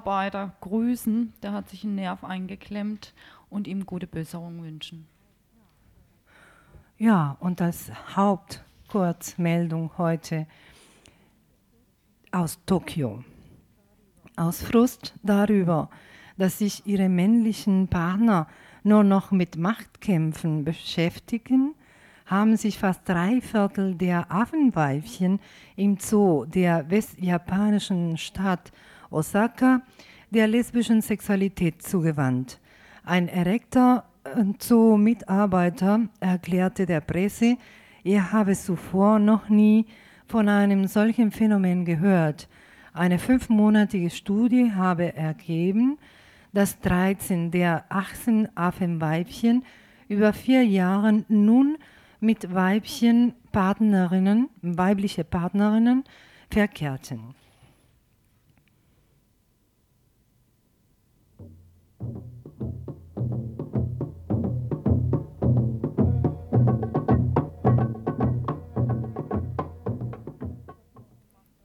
Mitarbeiter grüßen, der hat sich einen Nerv eingeklemmt und ihm gute Besserung wünschen. Ja, und als Hauptkurzmeldung heute aus Tokio. Aus Frust darüber, dass sich ihre männlichen Partner nur noch mit Machtkämpfen beschäftigen, haben sich fast drei Viertel der Affenweibchen im Zoo der westjapanischen Stadt Osaka der lesbischen Sexualität zugewandt. Ein erregter äh, Zoo-Mitarbeiter erklärte der Presse, er habe zuvor noch nie von einem solchen Phänomen gehört. Eine fünfmonatige Studie habe ergeben, dass 13 der 18 Affenweibchen über vier Jahre nun mit Weibchen weibliche Partnerinnen verkehrten.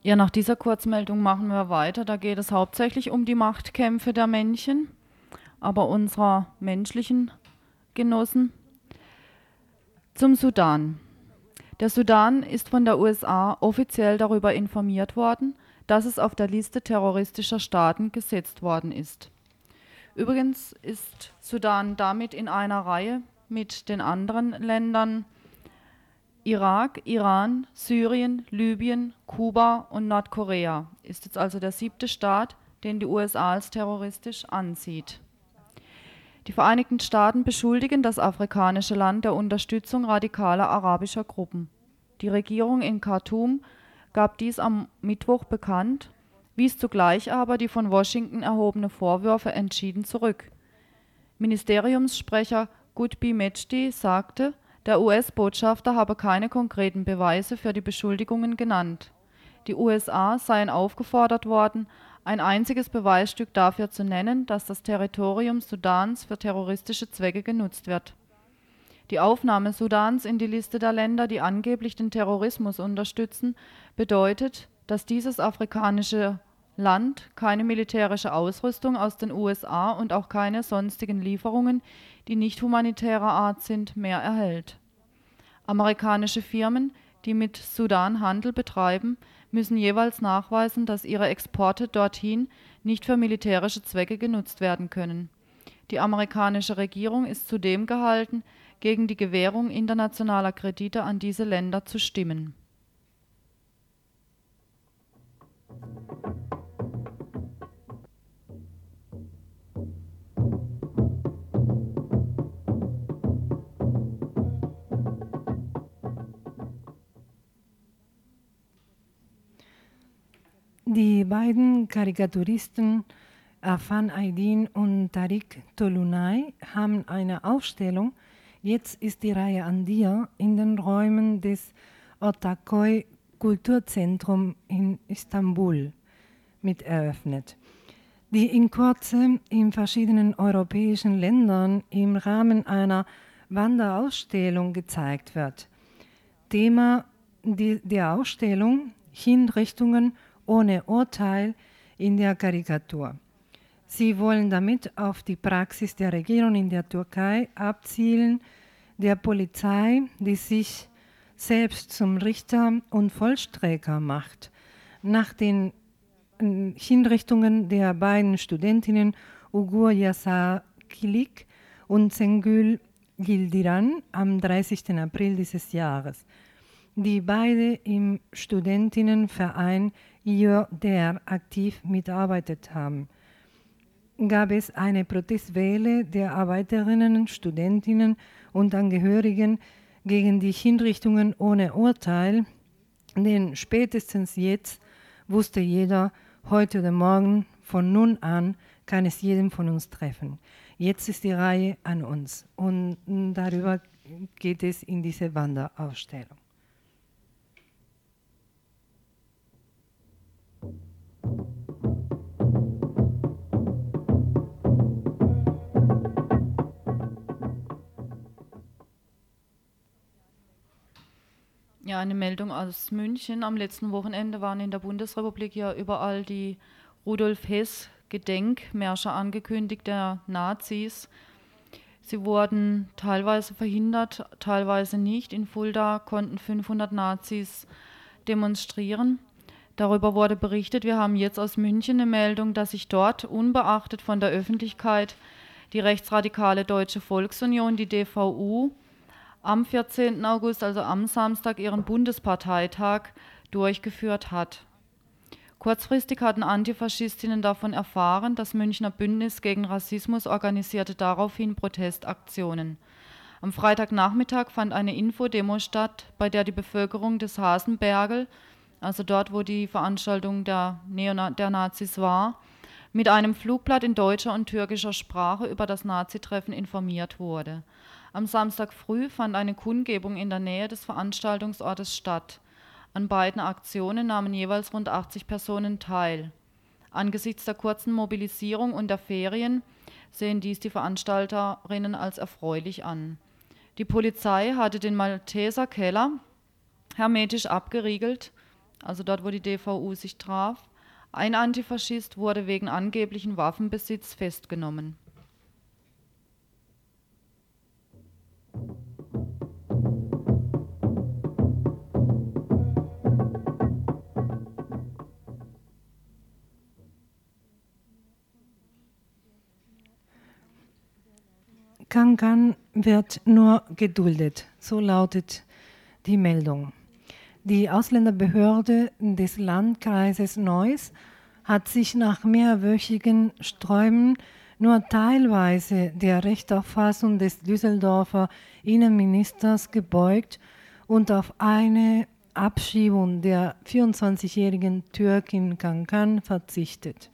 Ja, nach dieser Kurzmeldung machen wir weiter. Da geht es hauptsächlich um die Machtkämpfe der Männchen, aber unserer menschlichen Genossen. Zum Sudan. Der Sudan ist von der USA offiziell darüber informiert worden, dass es auf der Liste terroristischer Staaten gesetzt worden ist. Übrigens ist Sudan damit in einer Reihe mit den anderen Ländern Irak, Iran, Syrien, Libyen, Kuba und Nordkorea ist jetzt also der siebte Staat, den die USA als terroristisch ansieht. Die Vereinigten Staaten beschuldigen das afrikanische Land der Unterstützung radikaler arabischer Gruppen. Die Regierung in Khartoum gab dies am Mittwoch bekannt, wies zugleich aber die von Washington erhobene Vorwürfe entschieden zurück. Ministeriumssprecher Goodby Mejdi sagte, der US-Botschafter habe keine konkreten Beweise für die Beschuldigungen genannt. Die USA seien aufgefordert worden, ein einziges Beweisstück dafür zu nennen, dass das Territorium Sudans für terroristische Zwecke genutzt wird. Die Aufnahme Sudans in die Liste der Länder, die angeblich den Terrorismus unterstützen, bedeutet, dass dieses afrikanische Land keine militärische Ausrüstung aus den USA und auch keine sonstigen Lieferungen, die nicht humanitärer Art sind, mehr erhält. Amerikanische Firmen, die mit Sudan Handel betreiben, müssen jeweils nachweisen, dass ihre Exporte dorthin nicht für militärische Zwecke genutzt werden können. Die amerikanische Regierung ist zudem gehalten, gegen die Gewährung internationaler Kredite an diese Länder zu stimmen Die beiden Karikaturisten Afan Aydin und Tariq Tolunay haben eine Ausstellung Jetzt ist die Reihe an dir in den Räumen des Otakoi Kulturzentrum in Istanbul mit eröffnet, die in Kürze in verschiedenen europäischen Ländern im Rahmen einer Wanderausstellung gezeigt wird. Thema der Ausstellung Hinrichtungen ohne Urteil in der Karikatur. Sie wollen damit auf die Praxis der Regierung in der Türkei abzielen, der Polizei, die sich selbst zum Richter und Vollstrecker macht. Nach den äh, Hinrichtungen der beiden Studentinnen Ugur Yasar Kilik und Sengül Gildiran am 30. April dieses Jahres, die beide im Studentinnenverein der aktiv mitarbeitet haben, gab es eine Protestwelle der Arbeiterinnen, Studentinnen und Angehörigen gegen die Hinrichtungen ohne Urteil, denn spätestens jetzt wusste jeder, heute oder morgen, von nun an kann es jedem von uns treffen. Jetzt ist die Reihe an uns und darüber geht es in diese Wanderausstellung. Ja, eine Meldung aus München. Am letzten Wochenende waren in der Bundesrepublik ja überall die Rudolf Hess Gedenkmärsche angekündigt der Nazis. Sie wurden teilweise verhindert, teilweise nicht. In Fulda konnten 500 Nazis demonstrieren. Darüber wurde berichtet. Wir haben jetzt aus München eine Meldung, dass sich dort unbeachtet von der Öffentlichkeit die rechtsradikale Deutsche Volksunion, die DVU, am 14. August, also am Samstag, ihren Bundesparteitag durchgeführt hat. Kurzfristig hatten Antifaschistinnen davon erfahren, das Münchner Bündnis gegen Rassismus organisierte daraufhin Protestaktionen. Am Freitagnachmittag fand eine Infodemo statt, bei der die Bevölkerung des Hasenbergel, also dort, wo die Veranstaltung der, Neona der Nazis war, mit einem Flugblatt in deutscher und türkischer Sprache über das Nazitreffen informiert wurde. Am Samstag früh fand eine Kundgebung in der Nähe des Veranstaltungsortes statt. An beiden Aktionen nahmen jeweils rund 80 Personen teil. Angesichts der kurzen Mobilisierung und der Ferien sehen dies die Veranstalterinnen als erfreulich an. Die Polizei hatte den Malteser Keller hermetisch abgeriegelt, also dort, wo die DVU sich traf. Ein Antifaschist wurde wegen angeblichen Waffenbesitz festgenommen. Kankan wird nur geduldet, so lautet die Meldung. Die Ausländerbehörde des Landkreises Neuss hat sich nach mehrwöchigen Sträumen nur teilweise der Rechtauffassung des Düsseldorfer Innenministers gebeugt und auf eine Abschiebung der 24-jährigen Türkin Kankan verzichtet.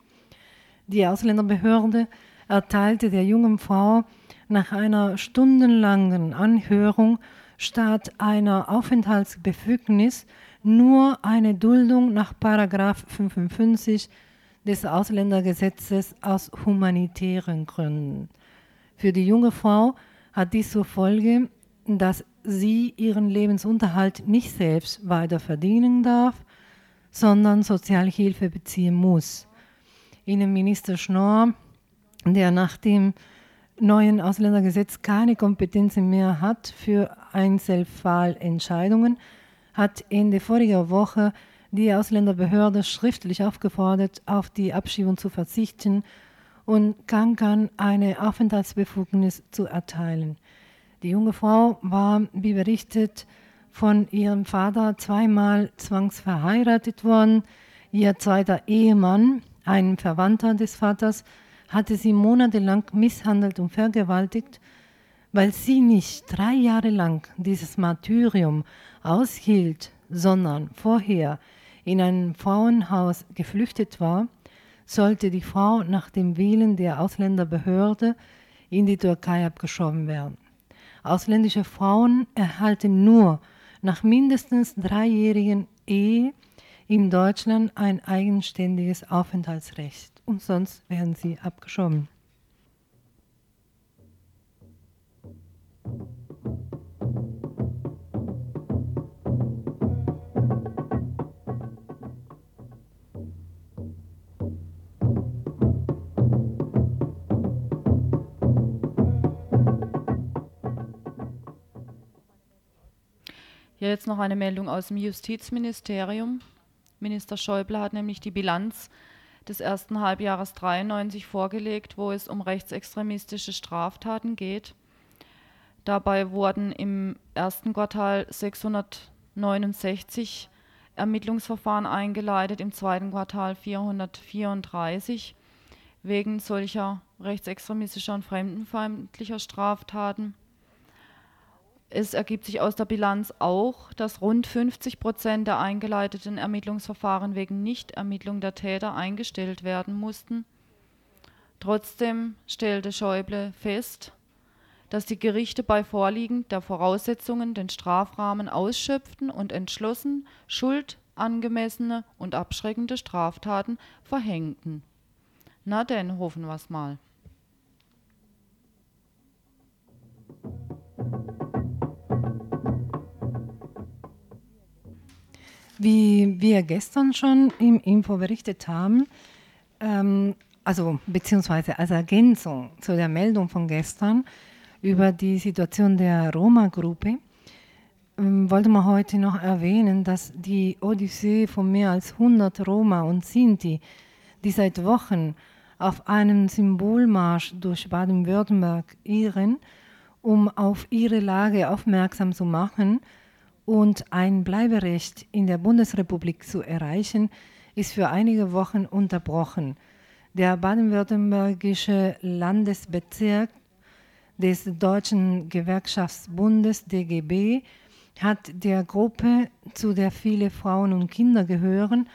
Die Ausländerbehörde erteilte der jungen Frau nach einer stundenlangen Anhörung statt einer Aufenthaltsbefugnis nur eine Duldung nach 55 des Ausländergesetzes aus humanitären Gründen. Für die junge Frau hat dies zur Folge, dass sie ihren Lebensunterhalt nicht selbst weiter verdienen darf, sondern Sozialhilfe beziehen muss. Innenminister Schnorr, der nach dem neuen Ausländergesetz keine Kompetenzen mehr hat für Einzelfallentscheidungen, hat Ende voriger Woche die Ausländerbehörde schriftlich aufgefordert, auf die Abschiebung zu verzichten und Kankan eine Aufenthaltsbefugnis zu erteilen. Die junge Frau war, wie berichtet, von ihrem Vater zweimal zwangsverheiratet worden. Ihr zweiter Ehemann, ein Verwandter des Vaters, hatte sie monatelang misshandelt und vergewaltigt, weil sie nicht drei Jahre lang dieses Martyrium aushielt, sondern vorher in ein Frauenhaus geflüchtet war, sollte die Frau nach dem Willen der Ausländerbehörde in die Türkei abgeschoben werden. Ausländische Frauen erhalten nur nach mindestens dreijährigen Ehe in Deutschland ein eigenständiges Aufenthaltsrecht und sonst werden sie abgeschoben. Hier jetzt noch eine Meldung aus dem Justizministerium. Minister Schäuble hat nämlich die Bilanz des ersten Halbjahres 93 vorgelegt, wo es um rechtsextremistische Straftaten geht. Dabei wurden im ersten Quartal 669 Ermittlungsverfahren eingeleitet, im zweiten Quartal 434 wegen solcher rechtsextremistischer und fremdenfeindlicher Straftaten. Es ergibt sich aus der Bilanz auch, dass rund 50 Prozent der eingeleiteten Ermittlungsverfahren wegen Nichtermittlung der Täter eingestellt werden mussten. Trotzdem stellte Schäuble fest, dass die Gerichte bei Vorliegen der Voraussetzungen den Strafrahmen ausschöpften und entschlossen schuldangemessene und abschreckende Straftaten verhängten. Na denn, hoffen wir's mal. Wie wir gestern schon im Info berichtet haben, ähm, also beziehungsweise als Ergänzung zu der Meldung von gestern über die Situation der Roma-Gruppe, ähm, wollte man heute noch erwähnen, dass die Odyssee von mehr als 100 Roma und Sinti, die seit Wochen auf einem Symbolmarsch durch Baden-Württemberg irren, um auf ihre Lage aufmerksam zu machen und ein Bleiberecht in der Bundesrepublik zu erreichen, ist für einige Wochen unterbrochen. Der baden-württembergische Landesbezirk des Deutschen Gewerkschaftsbundes DGB hat der Gruppe, zu der viele Frauen und Kinder gehören,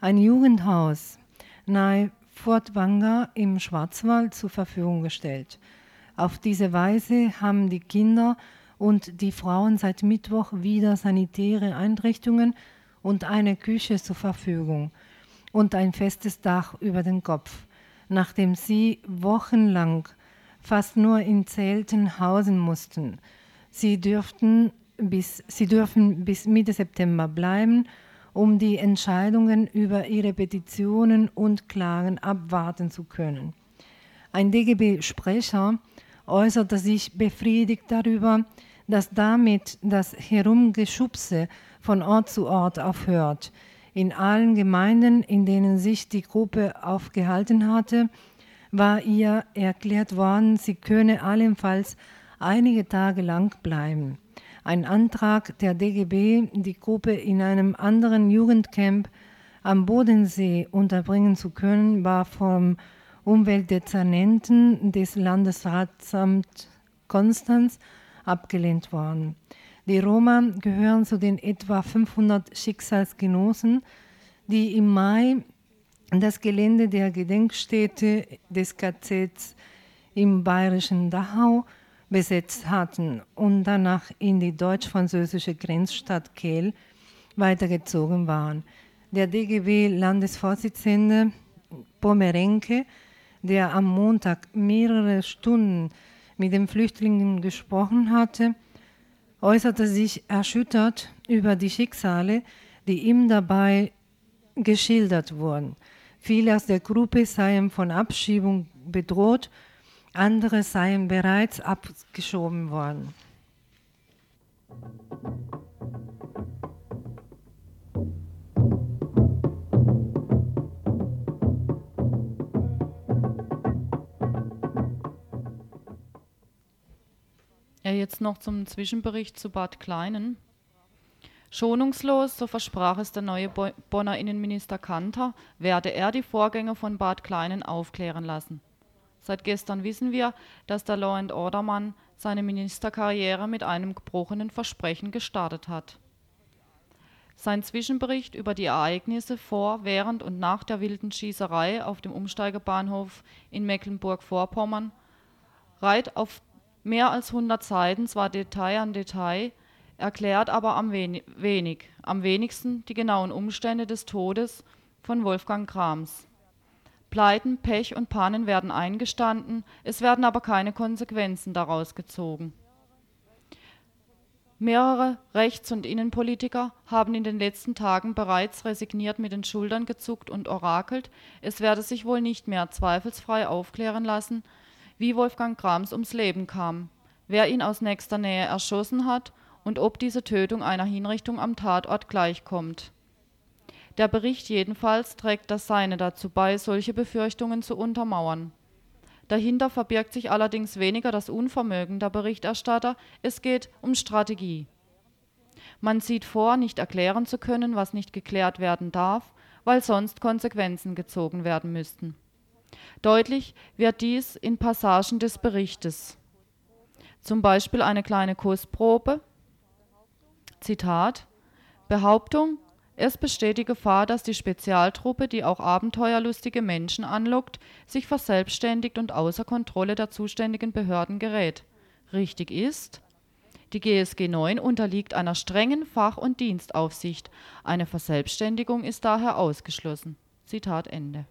ein Jugendhaus nahe Furtwanger im Schwarzwald zur Verfügung gestellt. Auf diese Weise haben die Kinder und die Frauen seit Mittwoch wieder sanitäre Einrichtungen und eine Küche zur Verfügung und ein festes Dach über den Kopf, nachdem sie wochenlang fast nur in Zelten hausen mussten. Sie, dürften bis, sie dürfen bis Mitte September bleiben, um die Entscheidungen über ihre Petitionen und Klagen abwarten zu können. Ein DGB-Sprecher äußerte sich befriedigt darüber, dass damit das Herumgeschubse von Ort zu Ort aufhört. In allen Gemeinden, in denen sich die Gruppe aufgehalten hatte, war ihr erklärt worden, sie könne allenfalls einige Tage lang bleiben. Ein Antrag der DGB, die Gruppe in einem anderen Jugendcamp am Bodensee unterbringen zu können, war vom Umweltdezernenten des Landesratsamt Konstanz abgelehnt worden. Die Roma gehören zu den etwa 500 Schicksalsgenossen, die im Mai das Gelände der Gedenkstätte des KZs im bayerischen Dachau besetzt hatten und danach in die deutsch-französische Grenzstadt Kehl weitergezogen waren. Der DGB-Landesvorsitzende Pomerenke, der am Montag mehrere Stunden mit den Flüchtlingen gesprochen hatte, äußerte sich erschüttert über die Schicksale, die ihm dabei geschildert wurden. Viele aus der Gruppe seien von Abschiebung bedroht, andere seien bereits abgeschoben worden. Jetzt noch zum Zwischenbericht zu Bad Kleinen. Schonungslos, so versprach es der neue Bonner Innenminister Kanter, werde er die Vorgänge von Bad Kleinen aufklären lassen. Seit gestern wissen wir, dass der Law and Order seine Ministerkarriere mit einem gebrochenen Versprechen gestartet hat. Sein Zwischenbericht über die Ereignisse vor, während und nach der wilden Schießerei auf dem Umsteigebahnhof in Mecklenburg-Vorpommern reiht auf mehr als 100 Seiten zwar Detail an Detail, erklärt aber am wenig, am wenigsten die genauen Umstände des Todes von Wolfgang Krams. Pleiten, Pech und Pannen werden eingestanden, es werden aber keine Konsequenzen daraus gezogen. Mehrere Rechts- und Innenpolitiker haben in den letzten Tagen bereits resigniert mit den Schultern gezuckt und orakelt, es werde sich wohl nicht mehr zweifelsfrei aufklären lassen, wie Wolfgang Krams ums Leben kam, wer ihn aus nächster Nähe erschossen hat und ob diese Tötung einer Hinrichtung am Tatort gleichkommt. Der Bericht jedenfalls trägt das Seine dazu bei, solche Befürchtungen zu untermauern. Dahinter verbirgt sich allerdings weniger das Unvermögen der Berichterstatter, es geht um Strategie. Man sieht vor, nicht erklären zu können, was nicht geklärt werden darf, weil sonst Konsequenzen gezogen werden müssten. Deutlich wird dies in Passagen des Berichtes. Zum Beispiel eine kleine Kostprobe Zitat Behauptung, es besteht die Gefahr, dass die Spezialtruppe, die auch abenteuerlustige Menschen anlockt, sich verselbstständigt und außer Kontrolle der zuständigen Behörden gerät. Richtig ist, die GSG 9 unterliegt einer strengen Fach- und Dienstaufsicht. Eine Verselbstständigung ist daher ausgeschlossen. Zitat Ende.